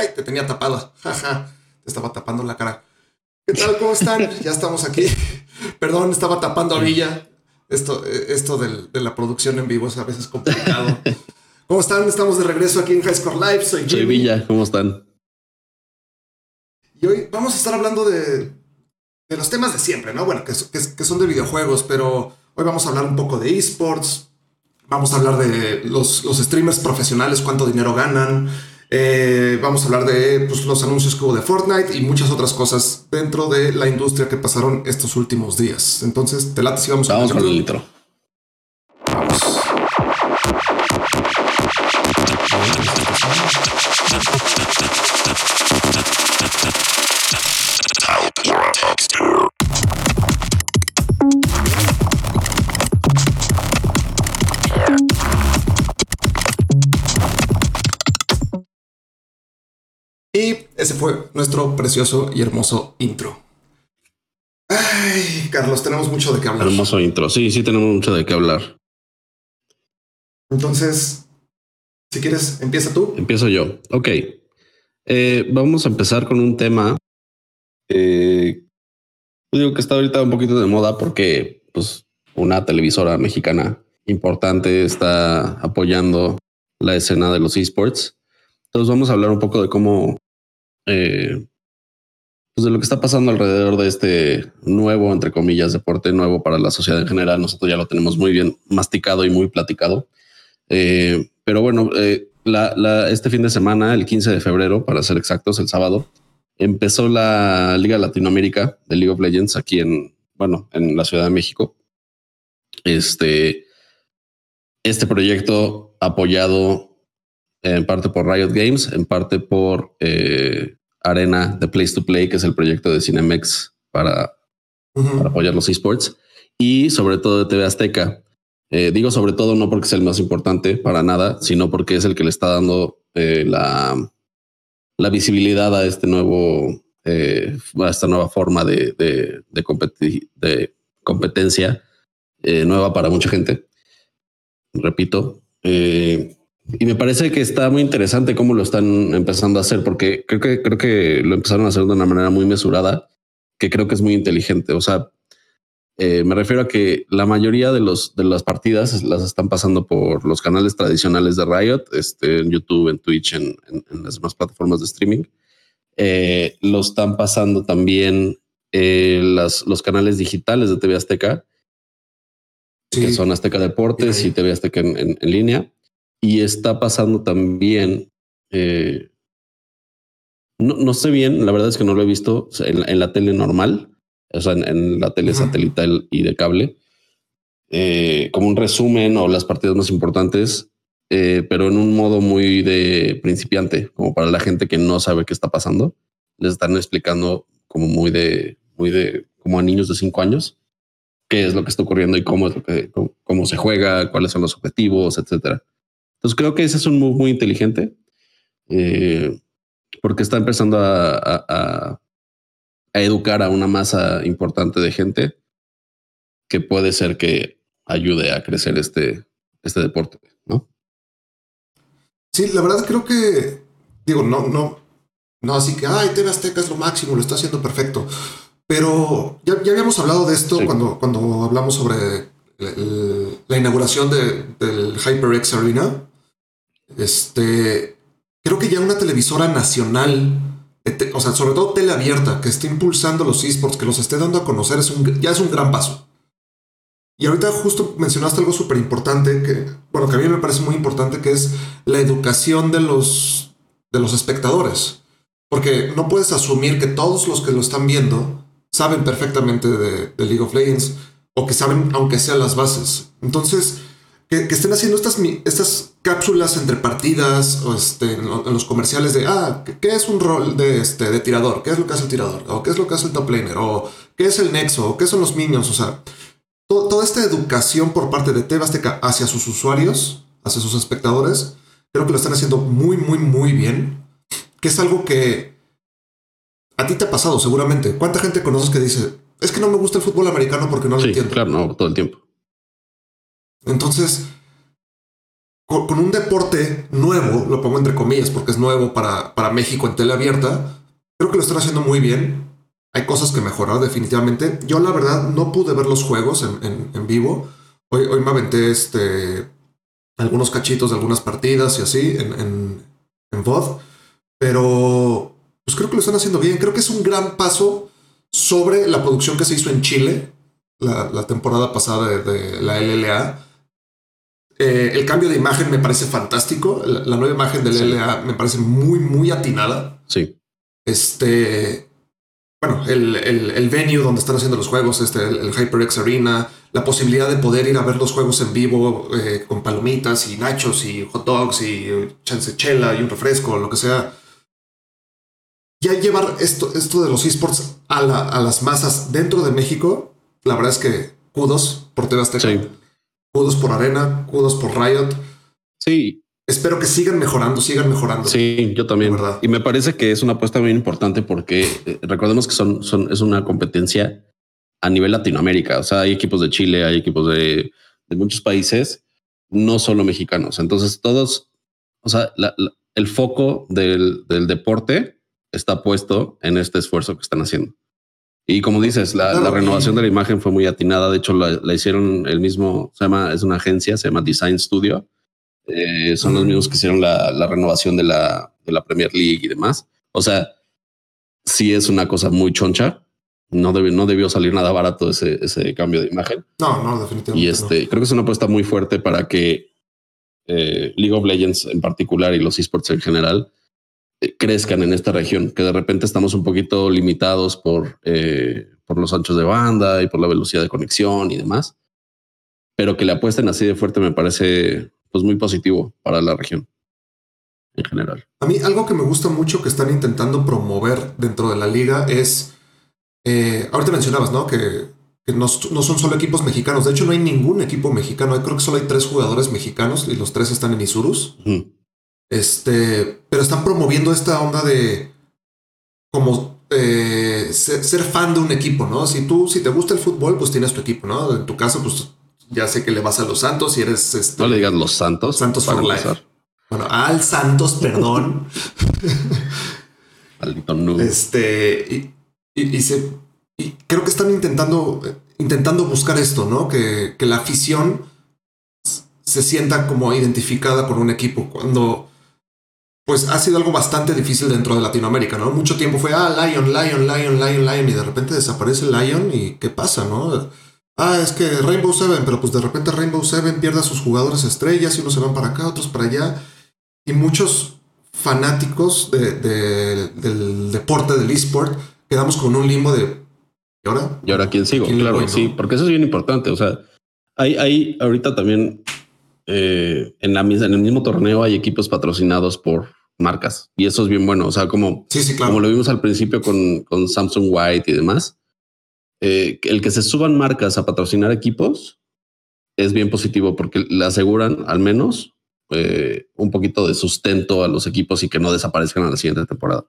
Ay, te tenía tapado. Jaja, te estaba tapando la cara. ¿Qué tal? ¿Cómo están? ya estamos aquí. Perdón, estaba tapando a Villa. Esto, esto de la producción en vivo es a veces complicado. ¿Cómo están? Estamos de regreso aquí en High Score Live. Soy Soy Villa. ¿Cómo están? Y hoy vamos a estar hablando de, de los temas de siempre, ¿no? Bueno, que, que son de videojuegos, pero hoy vamos a hablar un poco de esports, Vamos a hablar de los, streamers profesionales, cuánto dinero ganan. Eh, vamos a hablar de pues, los anuncios que hubo de Fortnite y muchas otras cosas dentro de la industria que pasaron estos últimos días. Entonces, te late si vamos, vamos con el litro. Vamos. Y ese fue nuestro precioso y hermoso intro. Ay, Carlos, tenemos mucho de qué hablar. Hermoso intro. Sí, sí, tenemos mucho de qué hablar. Entonces, si quieres, empieza tú. Empiezo yo. Ok. Eh, vamos a empezar con un tema. Eh, digo que está ahorita un poquito de moda porque, pues, una televisora mexicana importante está apoyando la escena de los esports. Entonces vamos a hablar un poco de cómo, eh, pues de lo que está pasando alrededor de este nuevo, entre comillas, deporte nuevo para la sociedad en general. Nosotros ya lo tenemos muy bien masticado y muy platicado. Eh, pero bueno, eh, este fin de semana, el 15 de febrero, para ser exactos, el sábado, empezó la Liga Latinoamérica de League of Legends aquí en, bueno, en la Ciudad de México. Este, este proyecto apoyado en parte por Riot Games, en parte por eh, Arena de Place to Play, que es el proyecto de Cinemex para, apoyar los esports, y sobre todo de TV Azteca. Eh, digo sobre todo no porque es el más importante para nada, sino porque es el que le está dando eh, la, la, visibilidad a este nuevo, a esta nueva forma de, de, de competencia nueva para mucha gente. Repito, y me parece que está muy interesante cómo lo están empezando a hacer, porque creo que creo que lo empezaron a hacer de una manera muy mesurada, que creo que es muy inteligente. O sea, eh, me refiero a que la mayoría de los de las partidas las están pasando por los canales tradicionales de Riot, este, en YouTube, en Twitch, en, las demás plataformas de streaming. Eh, lo están pasando también eh, las, los canales digitales de TV Azteca, que son Azteca Deportes y TV Azteca en línea. Y está pasando también, eh, no, sé bien, la verdad es que no lo he visto en, la tele normal, o sea, en, la tele satelital y de cable, eh, como un resumen o las partidas más importantes, eh, pero en un modo muy de principiante, como para la gente que no sabe qué está pasando. Les están explicando como muy de, muy de, como a niños de cinco años, qué es lo que está ocurriendo y cómo es lo que, cómo se juega, cuáles son los objetivos, etcétera. Entonces creo que ese es un move muy inteligente eh, porque está empezando a, educar a una masa importante de gente que puede ser que ayude a crecer este, este deporte, ¿no? Sí, la verdad creo que, digo, no, no, no así que, ay, TV Azteca es lo máximo, lo está haciendo perfecto. Pero ya, habíamos hablado de esto cuando, cuando hablamos sobre la inauguración del HyperX Arena. Este, creo que ya una televisora nacional, o sea, sobre todo tele abierta, que esté impulsando los esports, que los esté dando a conocer, es un, ya es un gran paso. Y ahorita justo mencionaste algo súper importante, que, bueno, que a mí me parece muy importante, que es la educación de los, de los espectadores. Porque no puedes asumir que todos los que lo están viendo saben perfectamente de, de League of Legends o que saben, aunque sean las bases. Entonces, que, estén haciendo estas, estas cápsulas entre partidas o este, en, los comerciales de, ah, ¿qué, es un rol de, este, de tirador? ¿Qué es lo que hace el tirador? ¿O qué es lo que hace el top laner? ¿O qué es el nexo? ¿O qué son los minions? O sea, toda esta educación por parte de Tebasteca hacia sus usuarios, hacia sus espectadores, creo que lo están haciendo muy, muy, muy bien. Que es algo que a ti te ha pasado seguramente. ¿Cuánta gente conoces que dice, es que no me gusta el fútbol americano porque no lo entiendo? Claro, no, todo el tiempo. Entonces, con, un deporte nuevo, lo pongo entre comillas porque es nuevo para, para México en tele abierta, creo que lo están haciendo muy bien. Hay cosas que mejorar definitivamente. Yo la verdad no pude ver los juegos en, en, vivo. Hoy, hoy me aventé este, algunos cachitos de algunas partidas y así en, en, en VOD. Pero pues creo que lo están haciendo bien. Creo que es un gran paso sobre la producción que se hizo en Chile la, temporada pasada de, la LLA. Eh, el cambio de imagen me parece fantástico. La, nueva imagen de la LLA me parece muy, muy atinada. Sí. Este, bueno, el, el, venue donde están haciendo los juegos, este, el, HyperX Arena, la posibilidad de poder ir a ver los juegos en vivo eh, con palomitas y nachos y hot dogs y chance chela y un refresco, lo que sea ya llevar esto, esto de los esports a, a las masas dentro de México, la verdad es que kudos por TV Azteca. Sí. Kudos por Arena, kudos por Riot. Sí. Espero que sigan mejorando, sigan mejorando. Sí, yo también. Verdad. Y me parece que es una apuesta muy importante porque eh, recordemos que son, son, es una competencia a nivel Latinoamérica. O sea, hay equipos de Chile, hay equipos de, de muchos países, no solo mexicanos. Entonces, todos, o sea, el foco del, del deporte está puesto en este esfuerzo que están haciendo. Y como dices, la, renovación de la imagen fue muy atinada. De hecho, la, hicieron el mismo, se llama, es una agencia, se llama Design Studio. Eh, son los mismos que hicieron la, renovación de la, de la Premier League y demás. O sea, sí es una cosa muy choncha. No, debe, no debió salir nada barato ese, ese cambio de imagen. No, no, definitivamente. Y este, creo que es una apuesta muy fuerte para que eh, League of Legends en particular y los esports en general crezcan en esta región, que de repente estamos un poquito limitados por, eh, por los anchos de banda y por la velocidad de conexión y demás, pero que le apuesten así de fuerte me parece pues muy positivo para la región en general. A mí algo que me gusta mucho que están intentando promover dentro de la liga es, eh, ahorita mencionabas, ¿no? Que, que no, no, son solo equipos mexicanos, de hecho no hay ningún equipo mexicano, creo que solo hay tres jugadores mexicanos y los tres están en Isurus. Este, pero están promoviendo esta onda de como eh, ser, fan de un equipo, ¿no? Si tú, si te gusta el fútbol, pues tienes tu equipo, ¿no? En tu caso, pues ya sé que le vas a los Santos y eres este, No le digas los Santos. Santos for life. Bueno, al Santos, perdón. No. Este, y, y, se, y creo que están intentando, intentando buscar esto, ¿no? Que, que la afición se sienta como identificada con un equipo. Cuando pues ha sido algo bastante difícil dentro de Latinoamérica, ¿no? Mucho tiempo fue, ah, Lion, Lion, Lion, Lion, Lion, y de repente desaparece Lion y ¿qué pasa, no? Ah, es que Rainbow Seven, pero pues de repente Rainbow Seven pierde a sus jugadores estrellas y unos se van para acá, otros para allá. Y muchos fanáticos del deporte, del esport, quedamos con un limbo de ¿y ahora? ¿Y ahora quién sigo? claro, sí, porque eso es bien importante. O sea, hay, hay ahorita también eh, en, la, en el mismo torneo hay equipos patrocinados por marcas y eso es bien bueno. O sea, como, como lo vimos al principio con, con Samsung White y demás, eh, el que se suban marcas a patrocinar equipos es bien positivo porque le aseguran al menos eh, un poquito de sustento a los equipos y que no desaparezcan a la siguiente temporada.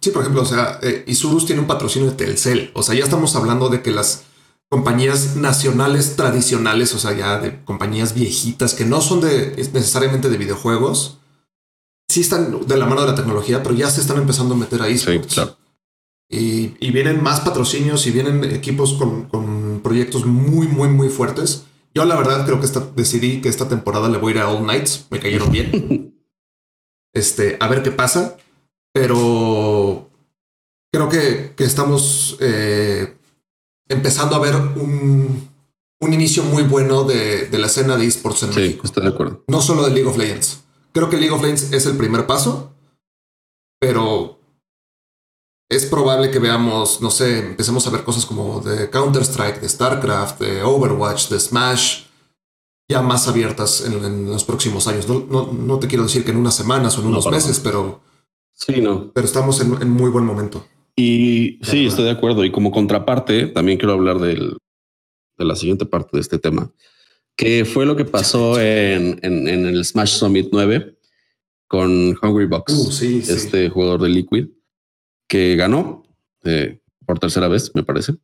Sí, por ejemplo, o sea, eh, Isurus tiene un patrocinio de Telcel. O sea, ya estamos hablando de que las compañías nacionales tradicionales, o sea, ya de compañías viejitas que no son de necesariamente de videojuegos, sí están de la mano de la tecnología, pero ya se están empezando a meter ahí. Sí, claro. y, vienen más patrocinios y vienen equipos con, proyectos muy, muy, muy fuertes. Yo la verdad creo que esta, decidí que esta temporada le voy a ir a All Nights. Me cayeron bien. este, a ver qué pasa. Pero creo que, que estamos eh, empezando a ver un, un inicio muy bueno de, de, la escena de esports en sí, Estoy de acuerdo. No solo de League of Legends. Creo que League of Legends es el primer paso, pero es probable que veamos, no sé, empecemos a ver cosas como de Counter-Strike, de StarCraft, de Overwatch, de Smash, ya más abiertas en, los próximos años. No, no, no, te quiero decir que en unas semanas o en unos meses, pero... Sí, no. Pero estamos en, en muy buen momento. Y sí, estoy de acuerdo. Y como contraparte, también quiero hablar del, de la siguiente parte de este tema que fue lo que pasó en, en, el Smash Summit 9 con Hungry Box, uh, este jugador de Liquid, que ganó eh, por tercera vez, me parece.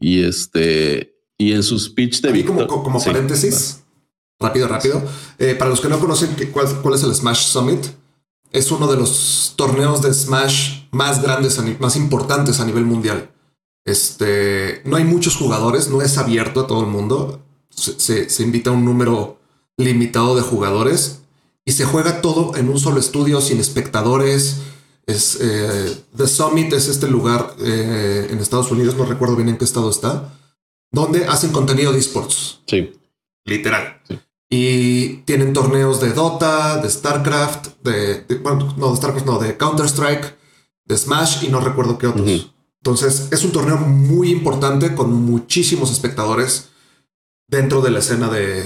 Y este, y en su speech de como, como paréntesis, rápido, rápido. Eh, para los que no conocen cuál, cuál, es el Smash Summit, es uno de los torneos de Smash más grandes, más importantes a nivel mundial. Este, no hay muchos jugadores, no es abierto a todo el mundo. Se, se, invita a un número limitado de jugadores y se juega todo en un solo estudio sin espectadores. Es, eh, The Summit es este lugar eh, en Estados Unidos, no recuerdo bien en qué estado está, donde hacen contenido de esports. Sí. Literal. Y tienen torneos de Dota, de StarCraft, de, bueno, no, de StarCraft, no, de Counter-Strike, de Smash y no recuerdo qué otros. Entonces, es un torneo muy importante con muchísimos espectadores dentro de la escena de,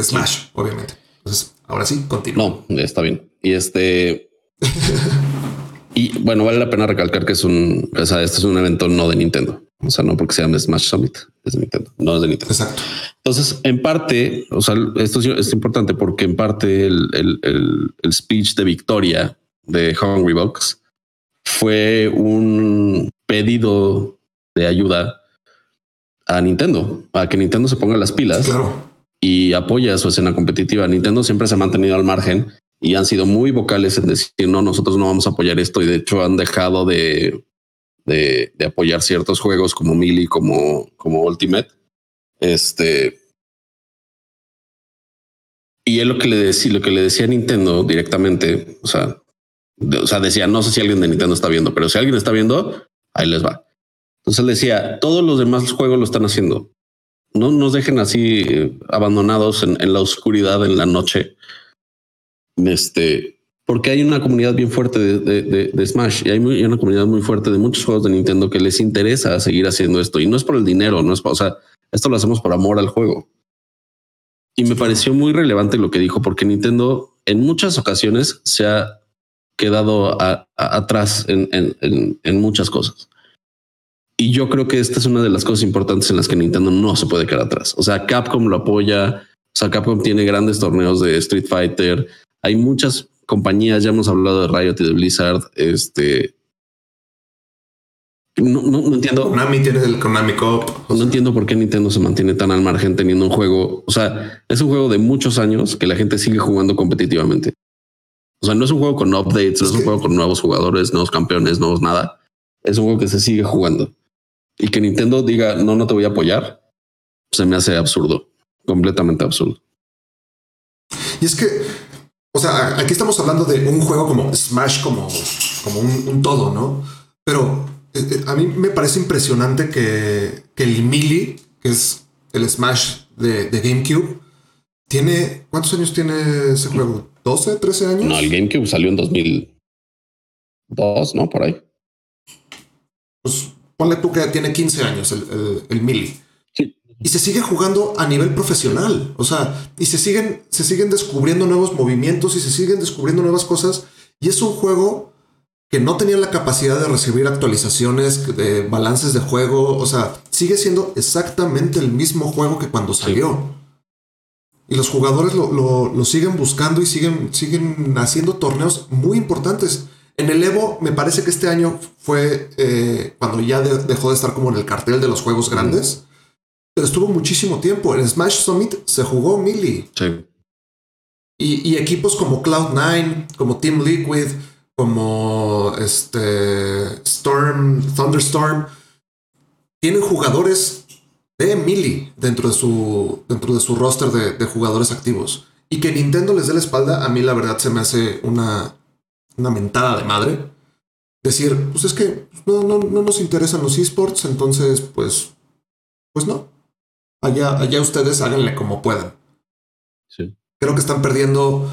Smash, obviamente. Entonces, ahora sí, continúo. No, está bien. Y este. y bueno, vale la pena recalcar que es un. O sea, este es un evento no de Nintendo. O sea, no porque se llame Smash Summit, es de Nintendo, no es de Nintendo. Exacto. Entonces, en parte, o sea, esto es importante porque en parte el, el, el, speech de victoria de Hungry Box fue un pedido de ayuda a Nintendo, a que Nintendo se ponga las pilas y apoye a su escena competitiva. Nintendo siempre se ha mantenido al margen y han sido muy vocales en decir no, nosotros no vamos a apoyar esto y de hecho han dejado de de, apoyar ciertos juegos como Mili, como, como Ultimate. Este. Y él lo que le decía, lo que le decía a Nintendo directamente, o sea, o sea, decía, no sé si alguien de Nintendo está viendo, pero si alguien está viendo, ahí les va. Entonces él decía, todos los demás juegos lo están haciendo. No nos dejen así eh, abandonados en, la oscuridad en la noche. Este, porque hay una comunidad bien fuerte de, Smash y hay, una comunidad muy fuerte de muchos juegos de Nintendo que les interesa seguir haciendo esto y no es por el dinero, no es o sea, esto lo hacemos por amor al juego. Y me pareció muy relevante lo que dijo, porque Nintendo en muchas ocasiones se ha quedado atrás en, muchas cosas. Y yo creo que esta es una de las cosas importantes en las que Nintendo no se puede quedar atrás. O sea, Capcom lo apoya. O sea, Capcom tiene grandes torneos de Street Fighter. Hay muchas compañías, ya hemos hablado de Riot y de Blizzard, este... No, no, entiendo. Konami tiene el Konami Cup. No entiendo por qué Nintendo se mantiene tan al margen teniendo un juego. O sea, es un juego de muchos años que la gente sigue jugando competitivamente. O sea, no es un juego con updates, no es un juego con nuevos jugadores, nuevos campeones, nuevos nada. Es un juego que se sigue jugando. Y que Nintendo diga, no, no te voy a apoyar, se me hace absurdo, completamente absurdo. Y es que o sea, aquí estamos hablando de un juego como Smash, como, como un, todo, ¿no? Pero eh, eh, a mí me parece impresionante que, que el Melee, que es el Smash de, GameCube, tiene. ¿Cuántos años tiene ese juego? ¿12, 13 años? No, el GameCube salió en 2002, ¿no? Por ahí. Pues ponle tú que tiene 15 años el, el, el Melee y se sigue jugando a nivel profesional. O sea, y se siguen, se siguen descubriendo nuevos movimientos y se siguen descubriendo nuevas cosas. Y es un juego que no tenía la capacidad de recibir actualizaciones, de balances de juego. O sea, sigue siendo exactamente el mismo juego que cuando salió. Y los jugadores lo, siguen buscando y siguen, siguen haciendo torneos muy importantes. En el Evo, me parece que este año fue eh, cuando ya dejó de estar como en el cartel de los juegos grandes pero estuvo muchísimo tiempo. En Smash Summit se jugó Melee. Sí. Y, equipos como Cloud9, como Team Liquid, como este Storm, Thunderstorm, tienen jugadores de Melee dentro de su, dentro de su roster de, jugadores activos. Y que Nintendo les dé la espalda, a mí la verdad se me hace una, una mentada de madre. Decir, pues es que no, no, no nos interesan los esports, entonces pues, pues no. Allá, allá ustedes háganle como puedan. Sí. Creo que están perdiendo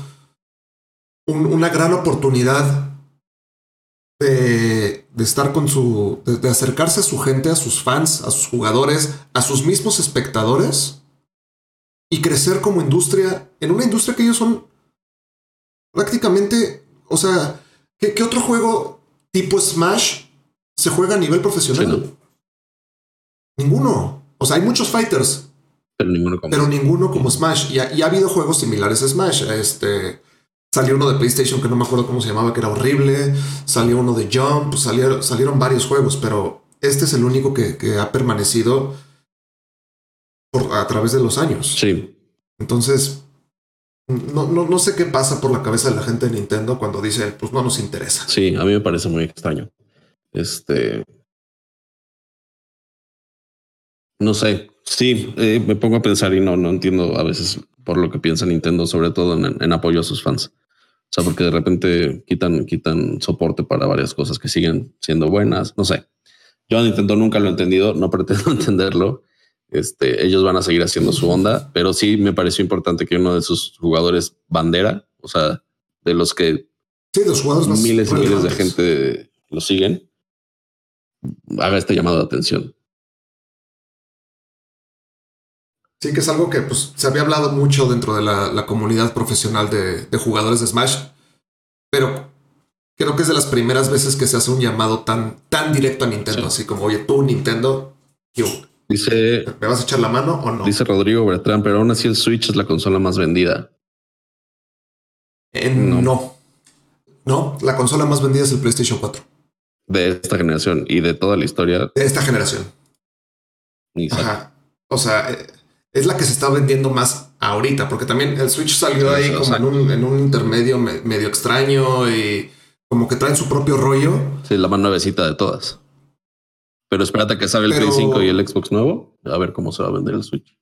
una gran oportunidad de, estar con su. De, acercarse a su gente, a sus fans, a sus jugadores, a sus mismos espectadores y crecer como industria en una industria que ellos son prácticamente. O sea, ¿qué, otro juego tipo Smash se juega a nivel profesional? Ninguno. O sea, hay muchos fighters. Pero ninguno como, pero ninguno como Smash. Y ha, habido juegos similares a Smash. Este, salió uno de PlayStation que no me acuerdo cómo se llamaba, que era horrible. Salió uno de Jump. Salieron, salieron varios juegos, pero este es el único que, ha permanecido por, a través de los años. Sí. Entonces, no, no, no sé qué pasa por la cabeza de la gente de Nintendo cuando dice, pues no nos interesa. Sí, a mí me parece muy extraño. Este. No sé. Sí, eh, me pongo a pensar y no, no entiendo a veces por lo que piensa Nintendo, sobre todo en, apoyo a sus fans. O sea, porque de repente quitan, quitan soporte para varias cosas que siguen siendo buenas. No sé. Yo a Nintendo nunca lo he entendido, no pretendo entenderlo. Este, ellos van a seguir haciendo su onda, pero sí me pareció importante que uno de sus jugadores bandera, o sea, de los que sí, los jugadores más miles y miles de gente lo siguen, haga este llamado de atención. Sí, que es algo que pues, se había hablado mucho dentro de la, la comunidad profesional de, de, jugadores de Smash, pero creo que es de las primeras veces que se hace un llamado tan, tan directo a Nintendo, sí. así como, oye, tú Nintendo, yo, Dice. ¿Me vas a echar la mano o no? Dice Rodrigo Bertrán, pero aún así el Switch es la consola más vendida. Eh, no. no. no. la consola más vendida es el PlayStation 4. De esta generación y de toda la historia. De esta generación. Ajá. O sea, eh, es la que se está vendiendo más ahorita, porque también el Switch salió ahí como en, un, en, un, intermedio me, medio extraño y como que traen su propio rollo. Sí, la más nuevecita de todas. Pero espérate que salga el Play 5 y el Xbox nuevo, a ver cómo se va a vender el Switch.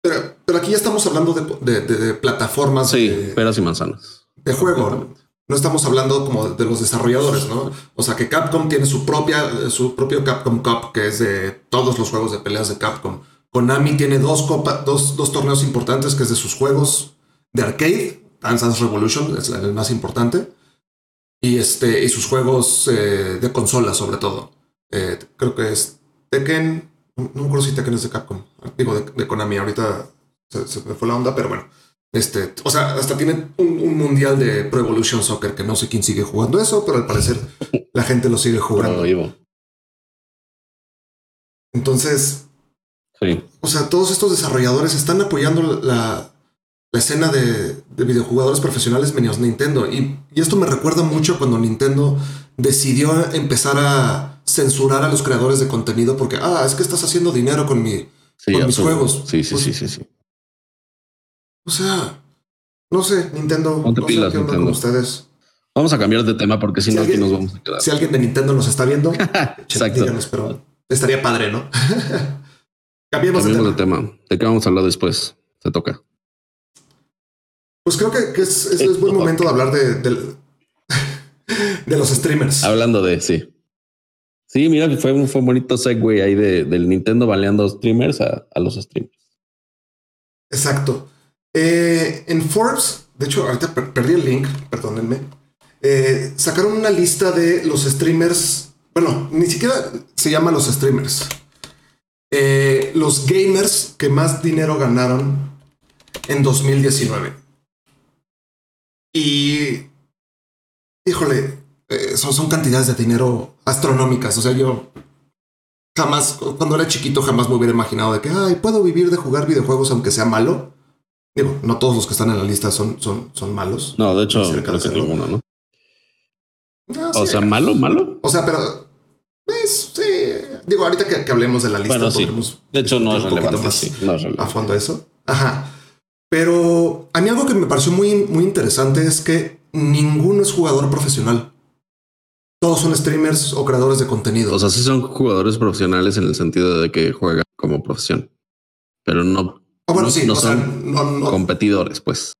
Pero, pero aquí ya estamos hablando de, de, de plataformas. Sí, peras y manzanas. De juego. No estamos hablando como de los desarrolladores, ¿no? O sea que Capcom tiene su propia, su propio Capcom Cup, que es de todos los juegos de peleas de Capcom. Konami tiene dos, copa, dos, dos torneos importantes, que es de sus juegos de arcade. Dance Dance Revolution es el más importante. Y, este, y sus juegos eh, de consola, sobre todo. Eh, creo que es Tekken. No me acuerdo si Tekken es de Capcom. Digo, de, de Konami. Ahorita se, se, me fue la onda, pero bueno. Este, o sea, hasta tiene un, un, mundial de Pro Evolution Soccer que no sé quién sigue jugando eso, pero al parecer la gente lo sigue jugando. Entonces, sí. o sea, todos estos desarrolladores están apoyando la, la escena de, de, videojugadores profesionales menos Nintendo. Y, y esto me recuerda mucho cuando Nintendo decidió empezar a censurar a los creadores de contenido porque, ah, es que estás haciendo dinero con, mi, sí, con mis juegos. Sí, sí, pues, sí, sí, sí. O sea, no sé, Nintendo, Ponte no pilas, sé qué onda Nintendo. con ustedes. Vamos a cambiar de tema porque si, Si no aquí nos vamos a quedar. Si alguien de Nintendo nos está viendo, Exacto. díganos, pero estaría padre, ¿no? Cambiemos de tema. de tema. ¿De qué vamos a hablar después? Se toca. Pues creo que, que es, es, es buen momento de hablar de, de, de los streamers. Hablando de sí. Sí, mira, fue un, fue un bonito segue ahí de, del Nintendo baleando streamers a, a los streamers. Exacto. Eh, en Forbes, de hecho, ahorita per perdí el link, perdónenme. Eh, sacaron una lista de los streamers. Bueno, ni siquiera se llama los streamers. Eh, los gamers que más dinero ganaron en 2019. Y. Híjole, eh, son, son cantidades de dinero astronómicas. O sea, yo jamás, cuando era chiquito, jamás me hubiera imaginado de que, ay, puedo vivir de jugar videojuegos aunque sea malo. Digo, no todos los que están en la lista son, son, son malos. No, de hecho, creo que ninguno, ¿no? No, O sea, malo, malo. O sea, pero. Pues, sí. Digo, ahorita que, que hablemos de la lista, Bueno, sí. De hecho, no es relevante. más Sí, no es a fondo eso. Ajá. Pero a mí algo que me pareció muy, muy interesante es que ninguno es jugador profesional. Todos son streamers o creadores de contenido. O sea, sí son jugadores profesionales en el sentido de que juegan como profesión, pero no, Ah, bueno, no- sí, no o son no, no- competidores, pues.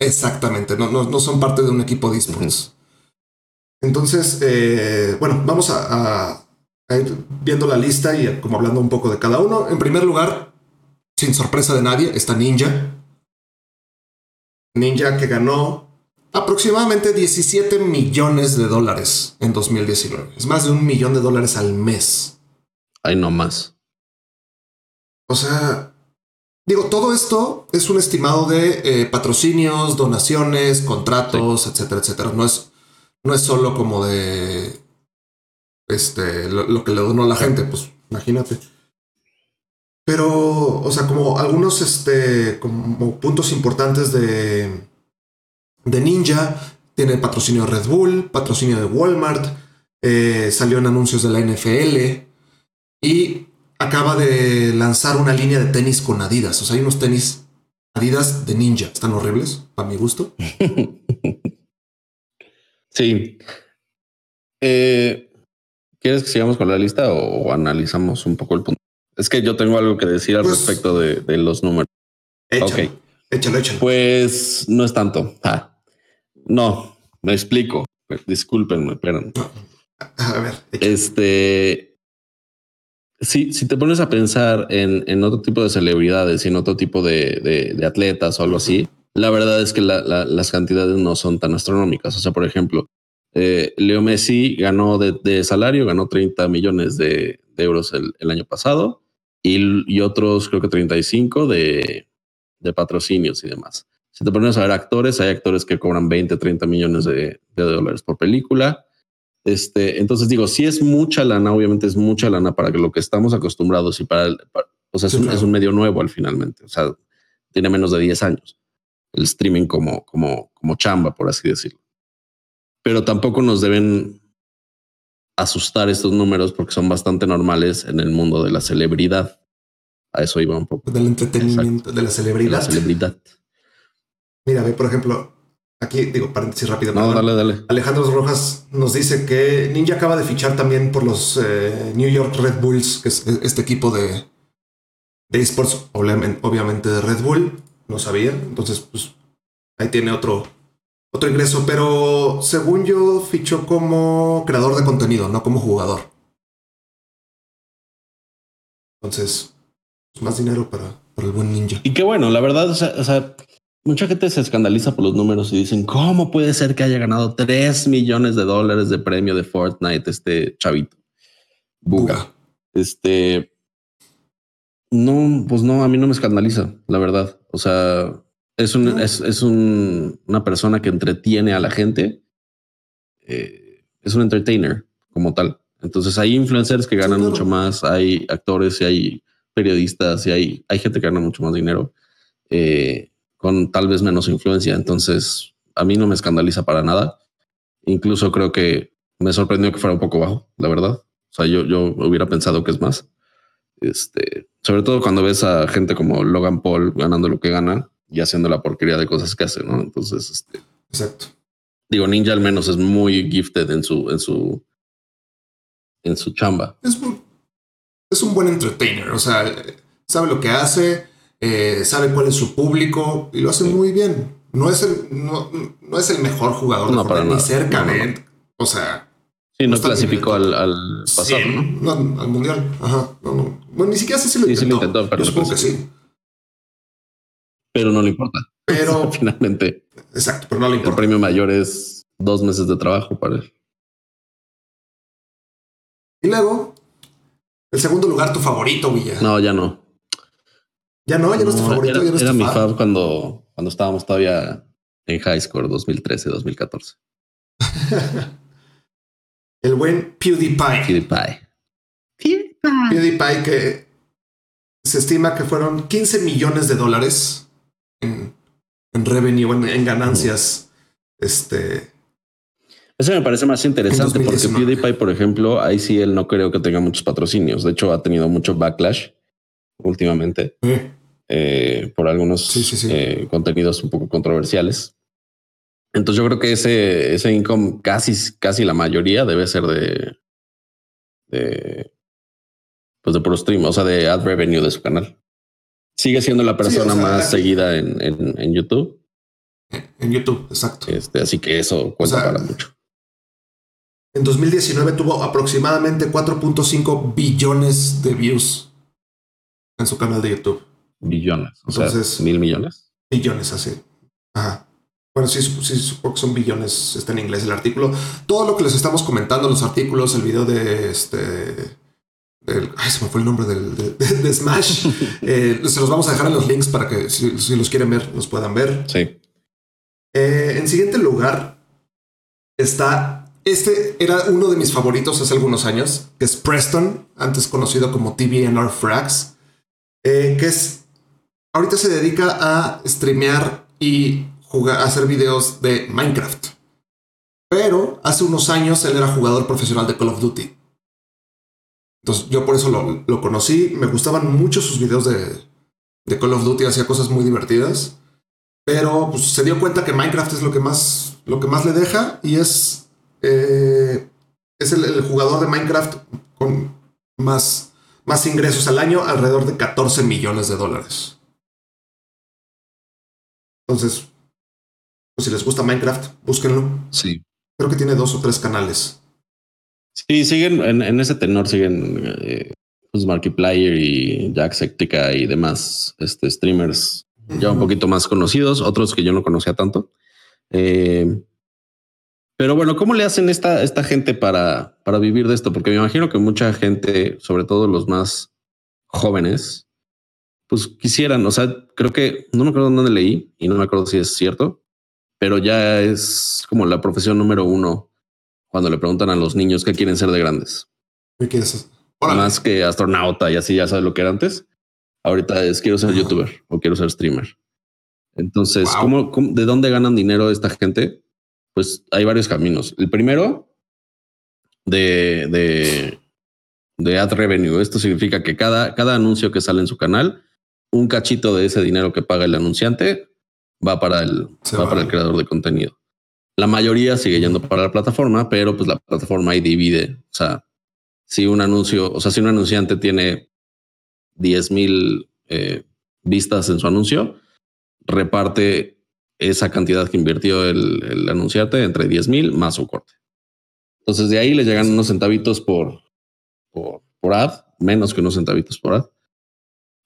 exactamente, no, no, no son parte de un equipo de esports. Entonces, eh, bueno, vamos a, a- a ir viendo la lista y como hablando un poco de cada uno. En primer lugar, sin sorpresa de nadie, está Ninja. Ninja que ganó aproximadamente 17 millones de dólares en 2019. Es más de un millón de dólares al mes. Hay no más. O sea, digo, todo esto es un estimado de eh, patrocinios, donaciones, contratos, etcétera, etcétera. No es, no es solo como de este lo, lo que le donó la gente, pues imagínate. Pero, o sea, como algunos este, como puntos importantes de, de Ninja, tiene patrocinio de Red Bull, patrocinio de Walmart, eh, salió en anuncios de la NFL y acaba de lanzar una línea de tenis con Adidas. O sea, hay unos tenis Adidas de Ninja. Están horribles, para mi gusto. sí. Eh, ¿Quieres que sigamos con la lista o, analizamos un poco el punto? Es que yo tengo algo que decir al pues respecto de, los números. Échalo, ok. Échalo, échalo. Pues no es tanto. Ah, no, me explico. Discúlpenme, pero. A ver. Este. Si, si te pones a pensar en, otro tipo de celebridades y en otro tipo de, atletas o algo así, la verdad es que las cantidades no son tan astronómicas. O sea, por ejemplo, eh, Leo Messi ganó de, salario, ganó 30 millones de, euros el, año pasado y, otros creo que 35 de, de patrocinios y demás. Si te pones a ver actores, hay actores que cobran 20, 30 millones de, dólares por película. Este, entonces digo, si es mucha lana, obviamente es mucha lana para lo que estamos acostumbrados y para, o sea, es, un, es, un, medio nuevo al finalmente. O sea, tiene menos de 10 años el streaming como, como, como chamba, por así decirlo pero tampoco nos deben asustar estos números porque son bastante normales en el mundo de la celebridad. A eso iba un poco. Del entretenimiento, de la celebridad. la celebridad. Mira, ve, por ejemplo, aquí digo paréntesis rápido. No, dale, dale. Alejandro Rojas nos dice que Ninja acaba de fichar también por los eh, New York Red Bulls, que es este equipo de, de esports, obviamente de Red Bull. No sabía. Entonces, pues ahí tiene otro, otro ingreso, pero según yo fichó como creador de contenido, no como jugador. Entonces, pues, más dinero para, para, el buen ninja. Y qué bueno, la verdad, o sea, mucha gente se escandaliza por los números y dicen, ¿cómo puede ser que haya ganado 3 millones de dólares de premio de Fortnite este chavito? Buga. Este... No, pues no, a mí no me escandaliza, la verdad. O sea, es, un, es, es un, una persona que entretiene a la gente. Eh, es un entertainer como tal. Entonces hay influencers que ganan mucho más, hay actores y hay periodistas y hay, hay gente que gana mucho más dinero eh, con tal vez menos influencia. Entonces a mí no me escandaliza para nada. Incluso creo que me sorprendió que fuera un poco bajo, la verdad. O sea, yo, yo hubiera pensado que es más. Este, sobre todo cuando ves a gente como Logan Paul ganando lo que gana, y haciendo la porquería de cosas que hace, ¿no? Entonces, este. Exacto. Digo, Ninja al menos es muy gifted en su, en su, en su chamba. Es, es un buen entertainer, o sea, sabe lo que hace, eh, sabe cuál es su público y lo hace muy bien. No es el, no, no es el mejor jugador no, para ni cerca o sea. Sí, no, clasificó al, al pasado, ¿no? Al mundial. Ajá. No, Bueno, ni siquiera sé si lo intentó. Sí, lo intentó, pero Yo supongo que sí pero no le importa. Pero finalmente, exacto, pero no le importa. El premio mayor es dos meses de trabajo para él. Y luego, el segundo lugar, tu favorito, Villa. No, ya no. Ya no, ya no, es tu favorito. Era, ya no era mi fab cuando, cuando estábamos todavía en high school, 2013, 2014. el buen PewDiePie. PewDiePie. PewDiePie. PewDiePie que se estima que fueron 15 millones de dólares en, revenue, en, ganancias. Este. Eso me parece más interesante porque PewDiePie, por ejemplo, ahí sí él no creo que tenga muchos patrocinios. De hecho, ha tenido mucho backlash últimamente eh, por algunos eh, contenidos un poco controversiales. Entonces yo creo que ese, ese income casi, casi la mayoría debe ser de, de, pues de puro stream, o sea, de ad revenue de su canal. Sigue siendo la persona más seguida en, en, YouTube. En YouTube, exacto. Este, así que eso cuenta para mucho. En 2019 tuvo aproximadamente 4.5 billones de views en su canal de YouTube. Billones. O Entonces, sea, mil millones. Billones, así. Ajá. Bueno, sí, sí, supongo que son billones. Está en inglés el artículo. Todo lo que les estamos comentando, los artículos, el video de este ay, se me fue el nombre del, de, Smash. Eh, se los vamos a dejar en los links para que si, los quieren ver, los puedan ver. Sí. Eh, en siguiente lugar está. Este era uno de mis favoritos hace algunos años, que es Preston, antes conocido como TVNR Frags, eh, que es. Ahorita se dedica a streamear y hacer videos de Minecraft. Pero hace unos años él era jugador profesional de Call of Duty. Entonces yo por eso lo, conocí. Me gustaban mucho sus videos de, Call of Duty hacía cosas muy divertidas. Pero pues, se dio cuenta que Minecraft es lo que más, lo que más le deja y es, eh, es el, jugador de Minecraft con más, más ingresos al año, alrededor de 14 millones de dólares. Entonces, pues, si les gusta Minecraft, búsquenlo. Sí. Creo que tiene dos o tres canales. Sí, siguen en, ese tenor, siguen eh, pues Markiplier y Jacksepticeye y demás este, streamers ya un poquito más conocidos, otros que yo no conocía tanto. Eh, pero bueno, ¿cómo le hacen esta, esta gente para, para vivir de esto? Porque me imagino que mucha gente, sobre todo los más jóvenes, pues quisieran, o sea, creo que no me acuerdo dónde leí y no me acuerdo si es cierto, pero ya es como la profesión número uno cuando le preguntan a los niños qué quieren ser de grandes. ¿Qué quieres? Más que astronauta y así ya sabes lo que era antes. Ahorita es quiero ser youtuber o quiero ser streamer. Entonces, ¿cómo, de dónde ganan dinero esta gente? Pues hay varios caminos. El primero de, de, de ad revenue. Esto significa que cada, cada anuncio que sale en su canal, un cachito de ese dinero que paga el anunciante va para el, va, para el creador de contenido. La mayoría sigue yendo para la plataforma, pero pues la plataforma ahí divide. O sea, si un anuncio, o sea, si un anunciante tiene 10 mil eh, vistas en su anuncio, reparte esa cantidad que invirtió el, el anunciante entre 10 mil más su corte. Entonces de ahí le llegan unos centavitos por, por, por ad, menos que unos centavitos por ad.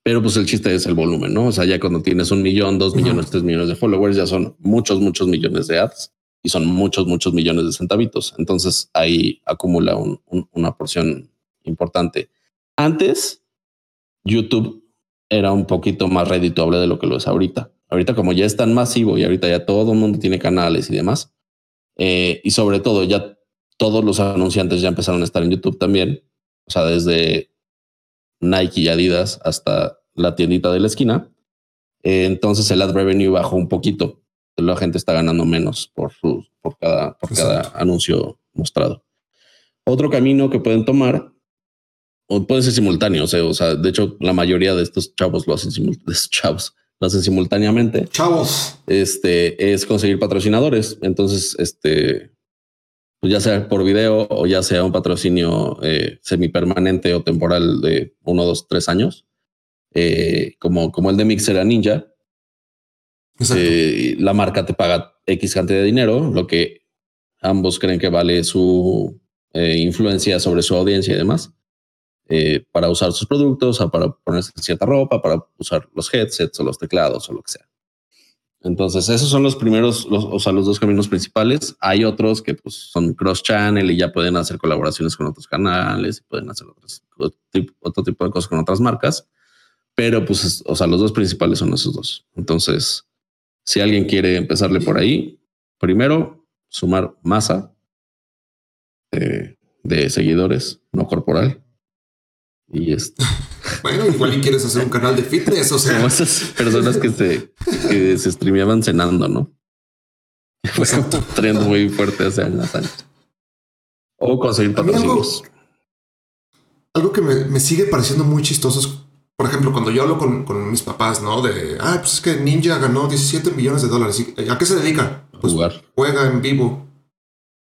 Pero pues el chiste es el volumen, ¿no? O sea, ya cuando tienes un millón, dos millones, tres millones de followers, ya son muchos, muchos millones de ads y son muchos, muchos millones de centavitos. Entonces ahí acumula una porción importante. Antes YouTube era un poquito más redituable de lo que lo es ahorita. Ahorita como ya es tan masivo y ahorita ya todo el mundo tiene canales y demás, eh, y sobre todo ya todos los anunciantes ya empezaron a estar en YouTube también, o sea, desde Nike y Adidas hasta la tiendita de la esquina, eh, entonces el ad revenue bajó un poquito, la gente está ganando menos por, por cada, por cada anuncio mostrado. Otro camino que pueden tomar o puede ser simultáneo. O sea, o sea, de hecho, la mayoría de estos chavos lo hacen, chavos, lo hacen simultáneamente. Chavos. Este es conseguir patrocinadores. Entonces, este, pues ya sea por video o ya sea un patrocinio eh, semipermanente o temporal de uno, dos, tres años, eh, como, como el de Mixer a Ninja. Eh, la marca te paga X cantidad de dinero, lo que ambos creen que vale su influencia sobre su audiencia y demás. Eh, para usar sus productos, o para ponerse cierta ropa, para usar los headsets o los teclados o lo que sea. Entonces, esos son los primeros, o sea, los dos caminos principales. Hay otros que pues, son cross-channel y ya pueden hacer colaboraciones con otros canales, pueden hacer otros, otro tipo de cosas con otras marcas. Pero, pues, o sea, los dos principales son esos dos. Entonces, si alguien quiere empezarle por ahí, primero, sumar masa eh, de seguidores, no corporal. Y esto. bueno, igual y quieres hacer un canal de fitness, o sea. Como esas personas que se, que se streameaban cenando, ¿no? Fue un tren muy fuerte hace años. O conseguir patrocinios. Algo, algo, que me, me, sigue pareciendo muy chistoso es, por ejemplo, cuando yo hablo con, con, mis papás, ¿no? De, ah, pues es que Ninja ganó 17 millones de dólares. ¿A qué se dedica? Pues Jugar. Juega en vivo.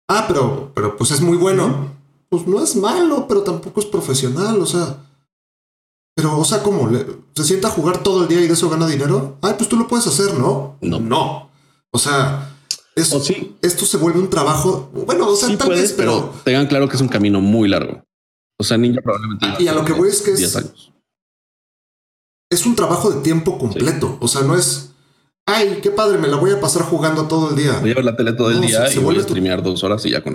Ah, pero, pero pues es muy bueno pues no es malo, pero tampoco es profesional, o sea. Pero, o sea, ¿cómo? ¿Se sienta a jugar todo el día y de eso gana dinero? Ay, pues tú lo puedes hacer, ¿no? No. No. O sea, eso, sí. esto se vuelve un trabajo. Bueno, o sea, tal vez, pero... tengan claro que es un camino muy largo. O sea, Ninja probablemente. y a lo que voy es que es. años. Es un trabajo de tiempo completo. O sea, no es. Ay, qué padre, me la voy a pasar jugando todo el día. Voy a ver la tele todo el día y voy a streamear dos horas y ya con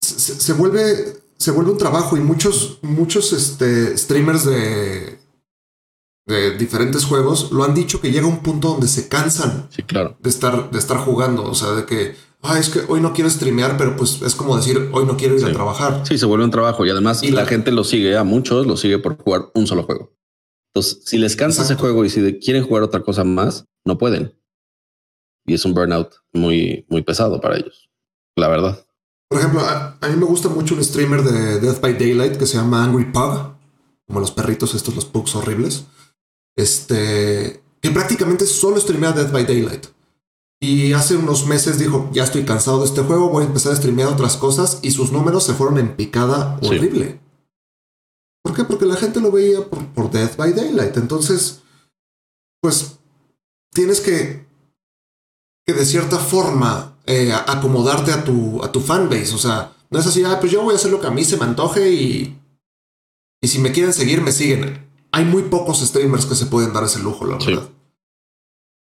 se, vuelve, se vuelve un trabajo y muchos, muchos este, streamers de, de diferentes juegos lo han dicho que llega un punto donde se cansan sí, claro. de, estar, de estar jugando. O sea, de que, ah, es que hoy no quiero streamear, pero pues es como decir, hoy no quiero ir a trabajar. Sí, se vuelve un trabajo y además y la, gente lo sigue, a muchos lo sigue por jugar un solo juego. Entonces, si les cansa ese juego y si quieren jugar otra cosa más, no pueden. Y es un burnout muy, muy pesado para ellos, la verdad. Por ejemplo, a, mí me gusta mucho un streamer de Death by Daylight que se llama Angry Pug. como los perritos, estos, los pugs horribles, este, que prácticamente solo streamea Dead by Daylight. Y hace unos meses dijo, ya estoy cansado de este juego, voy a empezar a streamear otras cosas y sus números se fueron en picada horrible. ¿Por qué? Porque la gente lo veía por, por Death by Daylight. Entonces, pues tienes que, que de cierta forma eh, acomodarte a tu, a tu fanbase. O sea, no es así, ah, pues yo voy a hacer lo que a mí se me antoje y, y si me quieren seguir, me siguen. Hay muy pocos streamers que se pueden dar ese lujo, la verdad.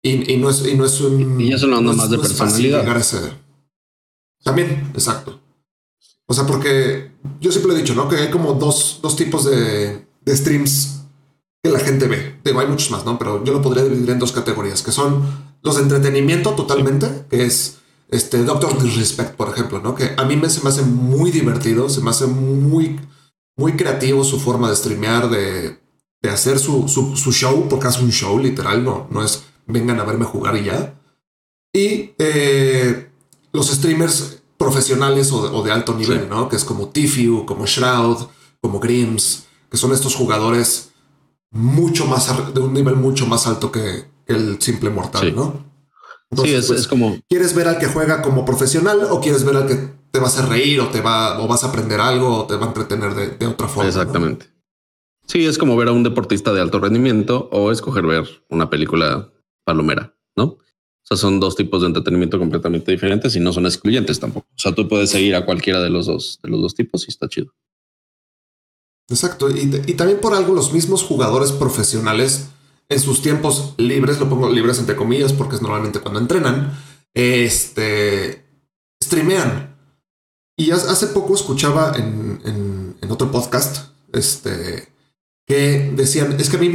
Y, y, no es, y no es un. Y eso no, no más de personalidad. ese... También, exacto. O sea, porque yo siempre he dicho, ¿no? Que hay como dos, dos tipos de, de streams que la gente ve. Digo, hay muchos más, ¿no? Pero yo lo podría dividir en dos categorías, que son los de entretenimiento totalmente, que es este Doctor Disrespect, por ejemplo, ¿no? Que a mí me, se me hace muy divertido, se me hace muy, muy creativo su forma de streamear, de, de hacer su, su, su, show, porque hace un show literal, no, no es vengan a verme jugar y ya. Y eh, los streamers profesionales o de, o de alto nivel, ¿no? Que es como Tifu, como Shroud, como Grims, que son estos jugadores mucho más de un nivel mucho más alto que el simple mortal, ¿no? Sí, es, pues, es, como quieres ver al que juega como profesional o quieres ver al que te va a hacer reír o te va o vas a aprender algo o te va a entretener de, de otra forma. Exactamente. Sí, es como ver a un deportista de alto rendimiento o escoger ver una película palomera, ¿no? O sea, son dos tipos de entretenimiento completamente diferentes y no son excluyentes tampoco. O sea, tú puedes seguir a cualquiera de los dos, de los dos tipos y está chido. Exacto. Y, y, también por algo los mismos jugadores profesionales en sus tiempos libres, lo pongo libres entre comillas porque es normalmente cuando entrenan, este, streamean. Y hace poco escuchaba en, en, en otro podcast, este, que decían, es que a mí,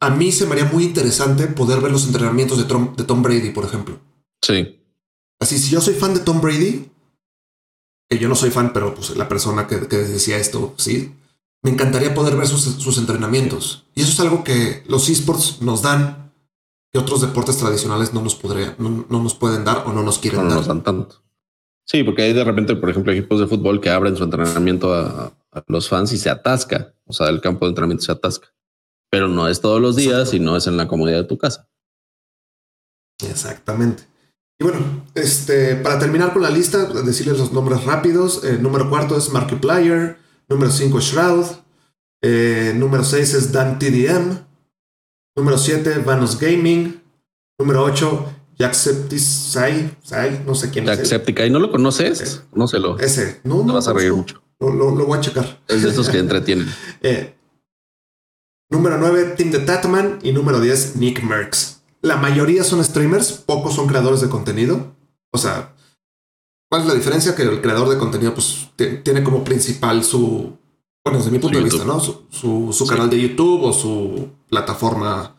a mí se me haría muy interesante poder ver los entrenamientos de Tom, de Tom Brady, por ejemplo. Sí. Así, si yo soy fan de Tom Brady, que yo no soy fan, pero pues la persona que, que decía esto, sí, me encantaría poder ver sus, entrenamientos. Y eso es algo que los esports nos dan que otros deportes tradicionales no nos, podría, no, nos pueden dar o no nos quieren no dar. Nos dan tanto. Sí, porque hay de repente, por ejemplo, equipos de fútbol que abren su entrenamiento a, a los fans y se atasca. O sea, el campo de entrenamiento se atasca. Pero no es todos los días y no es en la comodidad de tu casa. Exactamente. Y bueno, este, para terminar con la lista, decirles los nombres rápidos. El número cuarto es Markiplier. Número 5 Shroud. Eh, número 6 es Dan TDM. Número 7 Vanos Gaming. Número 8 Jacksepticeye. No sé quién es. Jacksepticeye. ¿No lo conoces? Eh, Conócelo. Ese. No, no. vas a reír mucho. Lo, lo, lo, voy a checar. Es de estos que entretienen. eh, número 9 Tim the Tatman. Y número 10 Nick Merckx. La mayoría son streamers. Pocos son creadores de contenido. O sea, ¿Cuál es la diferencia? Que el creador de contenido pues tiene como principal su, bueno, desde mi punto de vista, ¿no? Su, su, su sí. canal de YouTube o su plataforma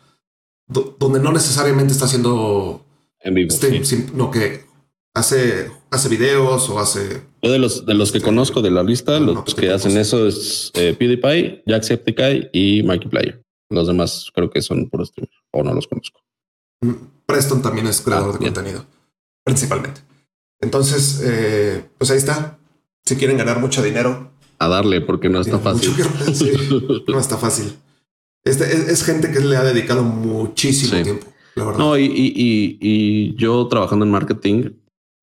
do, donde no necesariamente está haciendo en vivo, sí. sino que hace, hace videos o hace... Yo de los, de los que conozco de la lista, no, los que hacen eso es eh, PewDiePie, Jacksepticeye y Mikey Player. Los demás creo que son por stream o no los conozco. Preston también es creador ah, de bien. contenido, principalmente. Entonces, eh, pues ahí está. Si quieren ganar mucho dinero. A darle, porque no está fácil. Sí, no está fácil. Este, es, es, gente que le ha dedicado muchísimo sí. tiempo. La verdad. No, y, y, y, y, yo trabajando en marketing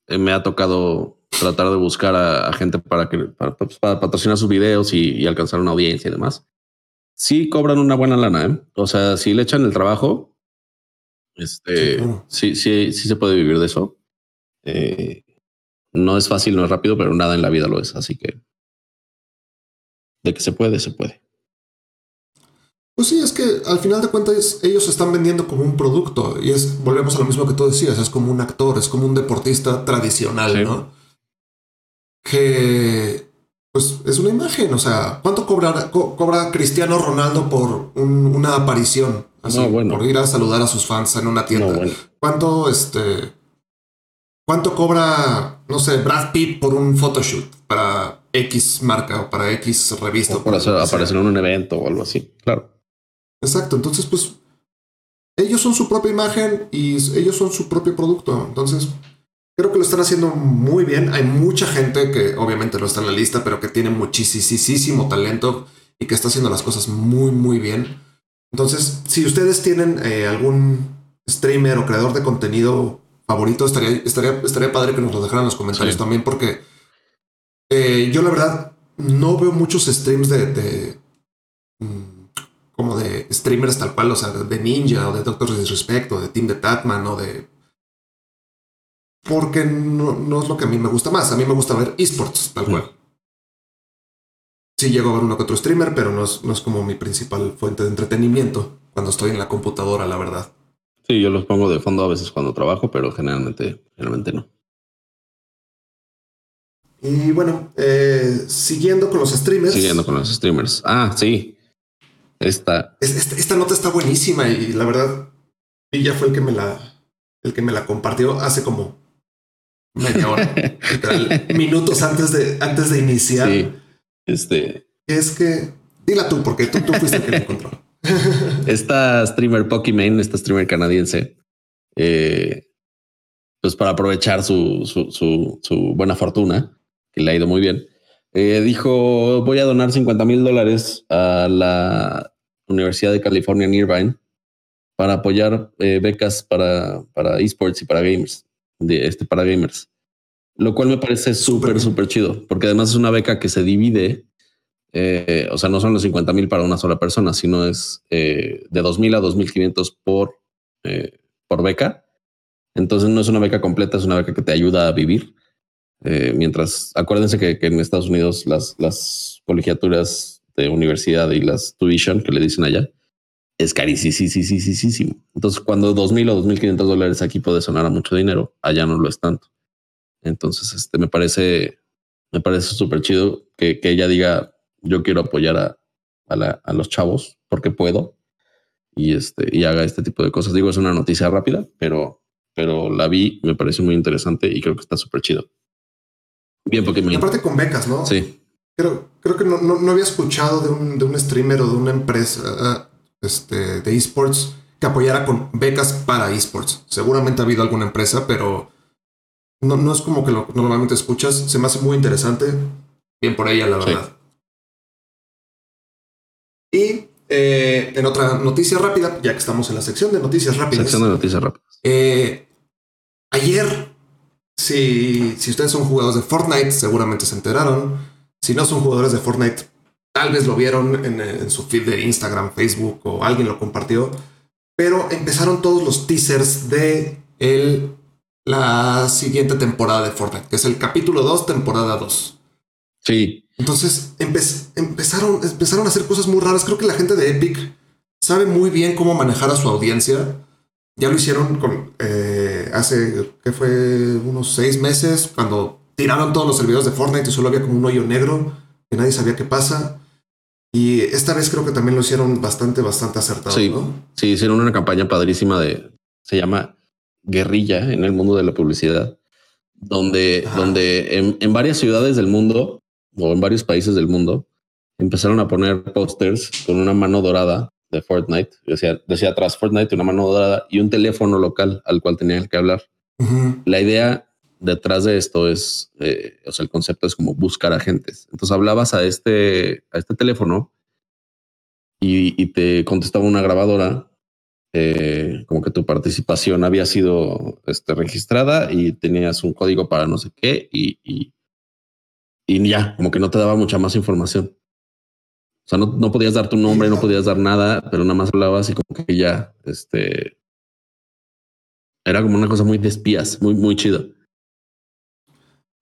eh, me ha tocado tratar de buscar a, a gente para que para, pues, para, patrocinar sus videos y, alcanzar una audiencia y demás. Sí cobran una buena lana, ¿eh? O sea, si le echan el trabajo, este, sí, claro. sí, sí, sí se puede vivir de eso. Eh, no es fácil, no es rápido, pero nada en la vida lo es. Así que de que se puede, se puede. Pues sí, es que al final de cuentas ellos están vendiendo como un producto y es, volvemos a lo mismo que tú decías, es como un actor, es como un deportista tradicional, sí. ¿no? Que pues es una imagen, o sea, ¿cuánto cobra, co cobra Cristiano Ronaldo por un, una aparición? Así, no, bueno. Por ir a saludar a sus fans en una tienda. No, bueno. ¿Cuánto este ¿Cuánto cobra, no sé, Brad Pitt por un photoshoot para X marca o para X revista? O por hacer, aparecer en un evento o algo así, claro. Exacto, entonces pues ellos son su propia imagen y ellos son su propio producto. Entonces creo que lo están haciendo muy bien. Hay mucha gente que obviamente no está en la lista, pero que tiene muchísimo talento y que está haciendo las cosas muy, muy bien. Entonces, si ustedes tienen eh, algún streamer o creador de contenido favorito, estaría, estaría, estaría padre que nos lo dejaran en los comentarios también, porque eh, yo la verdad no veo muchos streams de, mm, como de streamers tal cual, o sea, de Ninja o de Doctor Disrespect o de Team de Tatman o de porque no, es lo que a mí me gusta más. A mí me gusta ver esports, tal cual. Sí llego a ver uno que otro streamer, pero no es, no es como mi principal fuente de entretenimiento cuando estoy en la computadora, la verdad. Sí, yo los pongo de fondo a veces cuando trabajo, pero generalmente, generalmente no. Y bueno, eh, siguiendo con los streamers. Siguiendo con los streamers. Ah, sí. Esta. Esta, esta nota está buenísima y la verdad, ya fue el que me la, el que me la compartió hace como media hora, minutos antes de, antes de iniciar. Sí, este. Es que, dila tú, porque tú, tú fuiste el que la encontró. esta streamer Pokimane, esta streamer canadiense, eh, pues para aprovechar su, su, su, buena fortuna, que le ha ido muy bien, eh, dijo, voy a donar 50 mil dólares a la Universidad de California en Irvine para apoyar eh, becas para, para esports y para gamers de este para gamers, lo cual me parece súper, súper chido, porque además es una beca que se divide, eh, o sea, no son los 50 mil para una sola persona, sino es eh, de 2.000 a 2.500 por, eh, por beca. Entonces no es una beca completa, es una beca que te ayuda a vivir. mientras, acuérdense que, que, en Estados Unidos las, las colegiaturas de universidad y las tuition que le dicen allá, es carísimo. Entonces, cuando dos mil o dos mil quinientos dólares aquí puede sonar a mucho dinero, allá no lo es tanto. Entonces, este me parece, me parece súper chido que, que, ella diga yo quiero apoyar a, a, la, a, los chavos porque puedo y este y haga este tipo de cosas. Digo, es una noticia rápida, pero, pero la vi, me parece muy interesante y creo que está súper chido. Bien, porque y aparte con becas, ¿no? Sí. Creo, creo que no, no, no había escuchado de un, de un streamer o de una empresa este, de esports que apoyara con becas para esports. Seguramente ha habido alguna empresa, pero no, no es como que lo normalmente escuchas. Se me hace muy interesante. Bien por ella, la verdad. Y eh, en otra noticia rápida, ya que estamos en la sección de noticias rápidas. Sección de noticias rápidas. Eh, ayer, si, si ustedes son jugadores de Fortnite, seguramente se enteraron. Si no son jugadores de Fortnite, Tal vez lo vieron en, su feed de Instagram, Facebook o alguien lo compartió. Pero empezaron todos los teasers de el, la siguiente temporada de Fortnite, que es el capítulo 2, temporada 2. Sí. Entonces empezaron, empezaron a hacer cosas muy raras. Creo que la gente de Epic sabe muy bien cómo manejar a su audiencia. Ya lo hicieron con eh, hace que fue unos seis meses cuando tiraron todos los servidores de Fortnite y solo había como un hoyo negro que nadie sabía qué pasa. Y esta vez creo que también lo hicieron bastante, bastante acertado. Sí, sí, hicieron una campaña padrísima de, se llama Guerrilla en el mundo de la publicidad, donde, donde en, varias ciudades del mundo o en varios países del mundo empezaron a poner pósters con una mano dorada de Fortnite. Decía, decía atrás Fortnite, una mano dorada y un teléfono local al cual tenían que hablar. La idea detrás de esto es, eh, o sea, el concepto es como buscar agentes. Entonces hablabas a este, a este teléfono y, te contestaba una grabadora, eh, como que tu participación había sido este, registrada y tenías un código para no sé qué y, y, ya, como que no te daba mucha más información. O sea, no, no podías dar tu nombre, no podías dar nada, pero nada más hablabas y como que ya, este, era como una cosa muy de espías, muy, muy chido.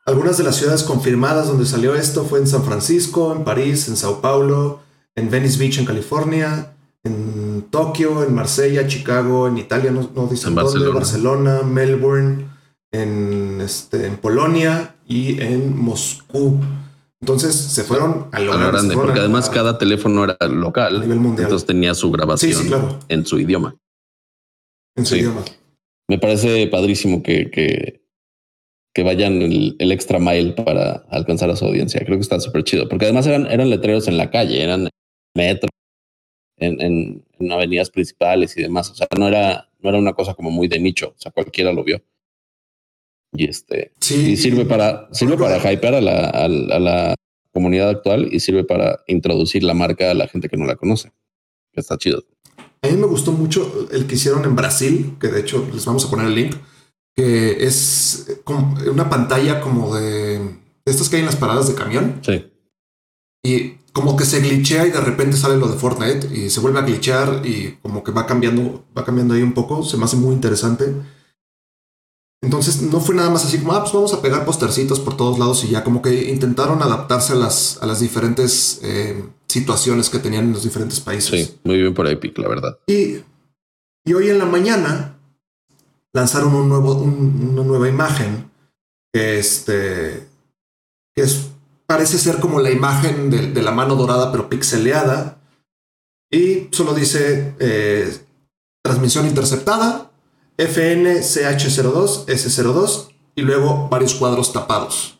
Algunas de las ciudades confirmadas donde salió esto fue en San Francisco, en París, en Sao Paulo, en Venice Beach, en California, en Tokio, en Marsella, Chicago, en Italia, no, no dicen dónde, Barcelona. Melbourne, en, este, en Polonia y en Moscú. Entonces se fueron a lo, grande, porque además cada teléfono era local. A nivel mundial. Entonces tenía su grabación en su idioma. En su idioma. Me parece padrísimo que, que que vayan el, extra mile para alcanzar a su audiencia. Creo que está súper chido, porque además eran, eran letreros en la calle, eran metro, en, en, avenidas principales y demás. O sea, no era, no era una cosa como muy de nicho, o sea, cualquiera lo vio. Y este, y sirve para, sirve para hypear a la, a, la, comunidad actual y sirve para introducir la marca a la gente que no la conoce. Está chido. A mí me gustó mucho el que hicieron en Brasil, que de hecho les vamos a poner el link, que es como una pantalla como de, estas que hay en las paradas de camión. Sí. Y como que se glitchea y de repente sale lo de Fortnite y se vuelve a glitchear y como que va cambiando, va cambiando ahí un poco. Se me hace muy interesante. Entonces no fue nada más así como, ah, pues vamos a pegar postercitos por todos lados y ya como que intentaron adaptarse a las, a las diferentes eh, situaciones que tenían en los diferentes países. Sí, muy bien por Epic, la verdad. Y, y hoy en la mañana lanzaron un nuevo, una nueva imagen que, este, que es, parece ser como la imagen de, la mano dorada pero pixeleada y solo dice eh, transmisión interceptada FNCH02, S02 y luego varios cuadros tapados.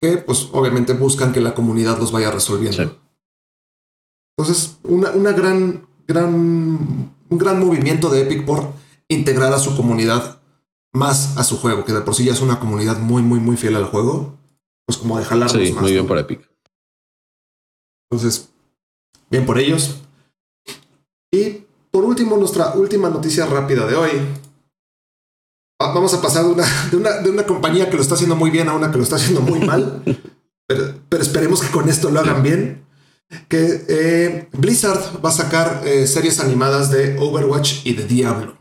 Que pues obviamente buscan que la comunidad los vaya resolviendo. Entonces, una, una gran, gran, un gran movimiento de Epic por integrar a su comunidad más a su juego, que de por sí ya es una comunidad muy, muy, muy fiel al juego. Pues como de jalarlos sí, Muy bien por Epic. Entonces, bien por ellos. Y por último, nuestra última noticia rápida de hoy. Vamos a pasar de una, de una, compañía que lo está haciendo muy bien a una que lo está haciendo muy mal. pero, esperemos que con esto lo hagan bien. Que eh, Blizzard va a sacar eh, series animadas de Overwatch y de Diablo.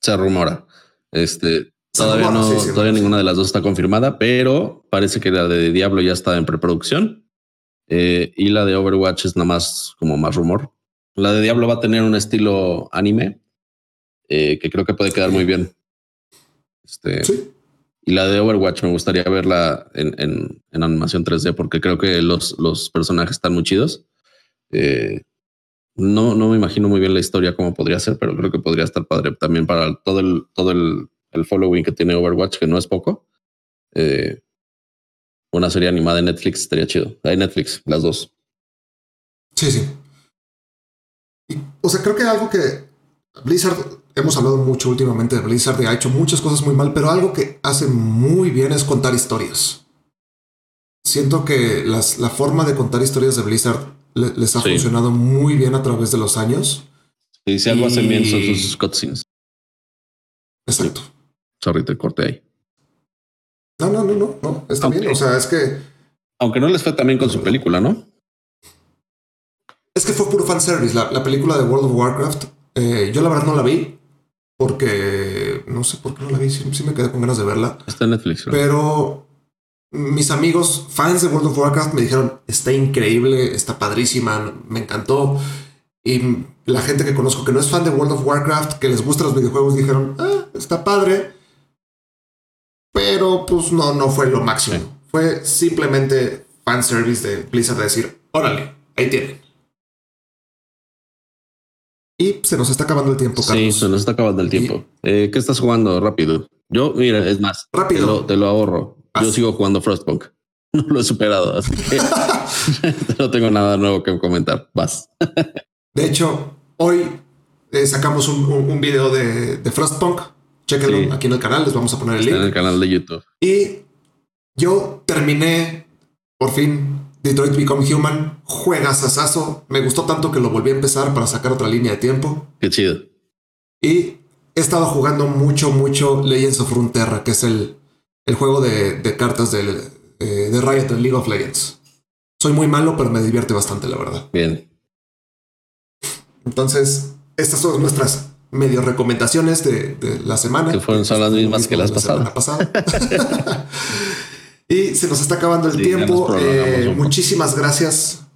Se rumora. Este, todavía no, todavía ninguna de las dos está confirmada, pero parece que la de Diablo ya está en preproducción. Eh, y la de Overwatch es nada más como más rumor. La de Diablo va a tener un estilo anime eh, que creo que puede quedar muy bien. Este, Y la de Overwatch me gustaría verla en, en, animación 3D porque creo que los, los personajes están muy chidos. Eh, no, no me imagino muy bien la historia cómo podría ser, pero creo que podría estar padre también para todo el, todo el, el following que tiene Overwatch, que no es poco. Eh, una serie animada de Netflix estaría chido. Hay Netflix, las dos. Sí, sí o sea, creo que algo que Blizzard, hemos hablado mucho últimamente de Blizzard y ha hecho muchas cosas muy mal, pero algo que hace muy bien es contar historias. Siento que la forma de contar historias de Blizzard les ha funcionado muy bien a través de los años. Y si algo hacen bien son sus cutscenes. Exacto. Sorry, te corté ahí. No, no, no, no, no. Está bien. O sea, es que. Aunque no les fue también con su película, ¿no? Es que fue puro fanservice. La, la película de World of Warcraft, eh, yo la verdad no la vi porque no sé por qué no la vi. Sí, me quedé con ganas de verla. Está en Netflix. Pero mis amigos fans de World of Warcraft me dijeron está increíble, está padrísima, me encantó. Y la gente que conozco que no es fan de World of Warcraft, que les gustan los videojuegos, dijeron ah, está padre. Pero pues no, no fue lo máximo. Fue simplemente fanservice de Blizzard de decir, órale, ahí tienen. Y se nos está acabando el tiempo, Carlos. Sí, se nos está acabando el tiempo. Eh, ¿Qué estás jugando rápido? Yo, mira, es más, rápido. Te lo, ahorro. Yo sigo jugando Frostpunk. No lo he superado, así que no tengo nada nuevo que comentar. Vas. de hecho, hoy eh, sacamos un, un, video de, de Frostpunk. Chequenlo aquí en el canal. Les vamos a poner el link. En el canal de YouTube. Y yo terminé por fin Detroit Become Human, juegas asazo. Me gustó tanto que lo volví a empezar para sacar otra línea de tiempo. Qué chido. Y he estado jugando mucho, mucho Legends of Runeterra, que es el, el juego de, cartas de, eh, de Riot en League of Legends. Soy muy malo, pero me divierte bastante, la verdad. Bien. Entonces, estas son nuestras medio recomendaciones de, la semana. Que fueron son las mismas que las pasadas. Pasada. Y se nos está acabando el tiempo. Eh, muchísimas gracias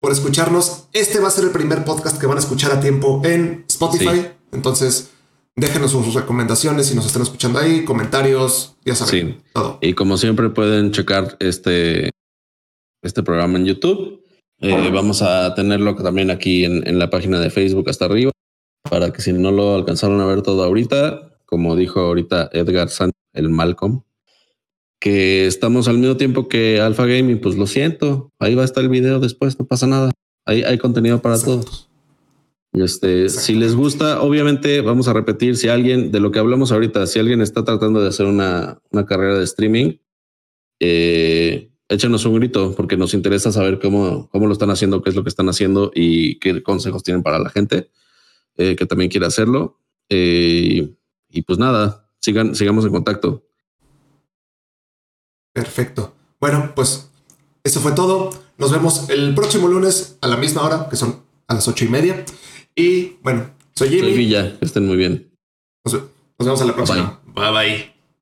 por escucharnos. Este va a ser el primer podcast que van a escuchar a tiempo en Spotify. Entonces, déjenos sus recomendaciones si nos están escuchando ahí, comentarios, ya saben. Todo. Y como siempre pueden checar este, este programa en YouTube. Eh, vamos a tenerlo también aquí en, en, la página de Facebook hasta arriba para que si no lo alcanzaron a ver todo ahorita, como dijo ahorita Edgar Sánchez, el Malcolm, que estamos al mismo tiempo que Alpha Gaming, pues lo siento, ahí va a estar el video después, no pasa nada. Ahí hay contenido para todos. Este, si les gusta, obviamente vamos a repetir, si alguien, de lo que hablamos ahorita, si alguien está tratando de hacer una, carrera de streaming, eh, échenos un grito porque nos interesa saber cómo, cómo lo están haciendo, qué es lo que están haciendo y qué consejos tienen para la gente eh, que también quiere hacerlo. Eh, y pues nada, sigan, sigamos en contacto. Perfecto. Bueno, pues eso fue todo. Nos vemos el próximo lunes a la misma hora, que son a las ocho y media. Y bueno, soy Jimmy. Soy Villa, que estén muy bien. Nos, vemos a la próxima. bye. bye.